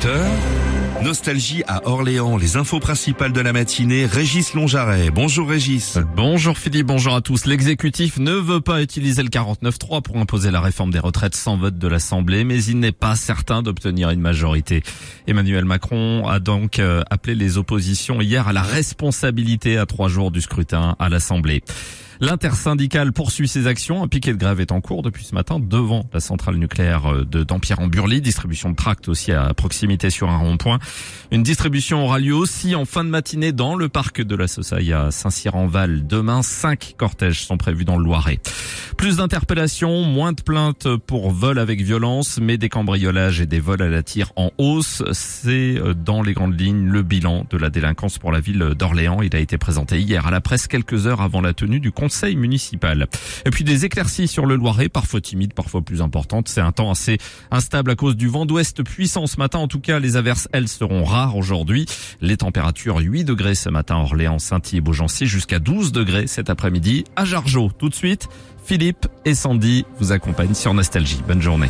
8h. Nostalgie à Orléans, les infos principales de la matinée, Régis Longjaret. Bonjour Régis. Bonjour Philippe, bonjour à tous. L'exécutif ne veut pas utiliser le 49.3 pour imposer la réforme des retraites sans vote de l'Assemblée, mais il n'est pas certain d'obtenir une majorité. Emmanuel Macron a donc euh, appelé les oppositions hier à la responsabilité à trois jours du scrutin à l'Assemblée. L'intersyndicale poursuit ses actions. Un piquet de grève est en cours depuis ce matin devant la centrale nucléaire euh, de Dampierre-en-Burly. Distribution de tracts aussi à proximité sur un rond-point. Une distribution aura lieu aussi en fin de matinée dans le parc de la Sosaille à Saint-Cyr-en-Val. Demain, cinq cortèges sont prévus dans le Loiret. Plus d'interpellations, moins de plaintes pour vol avec violence, mais des cambriolages et des vols à la tire en hausse. C'est euh, dans les grandes lignes le bilan de la délinquance pour la ville d'Orléans. Il a été présenté hier à la presse quelques heures avant la tenue du conseil municipal. Et puis des éclaircies sur le Loiret, parfois timides, parfois plus importantes. C'est un temps assez instable à cause du vent d'ouest puissant ce matin. En tout cas, les averses, elles, seront rares aujourd'hui. Les températures 8 degrés ce matin à Orléans, Saint-Yves Beaugency, jusqu'à 12 degrés cet après-midi à Jargeau. Tout de suite, Philippe et Sandy vous accompagnent sur Nostalgie. Bonne journée.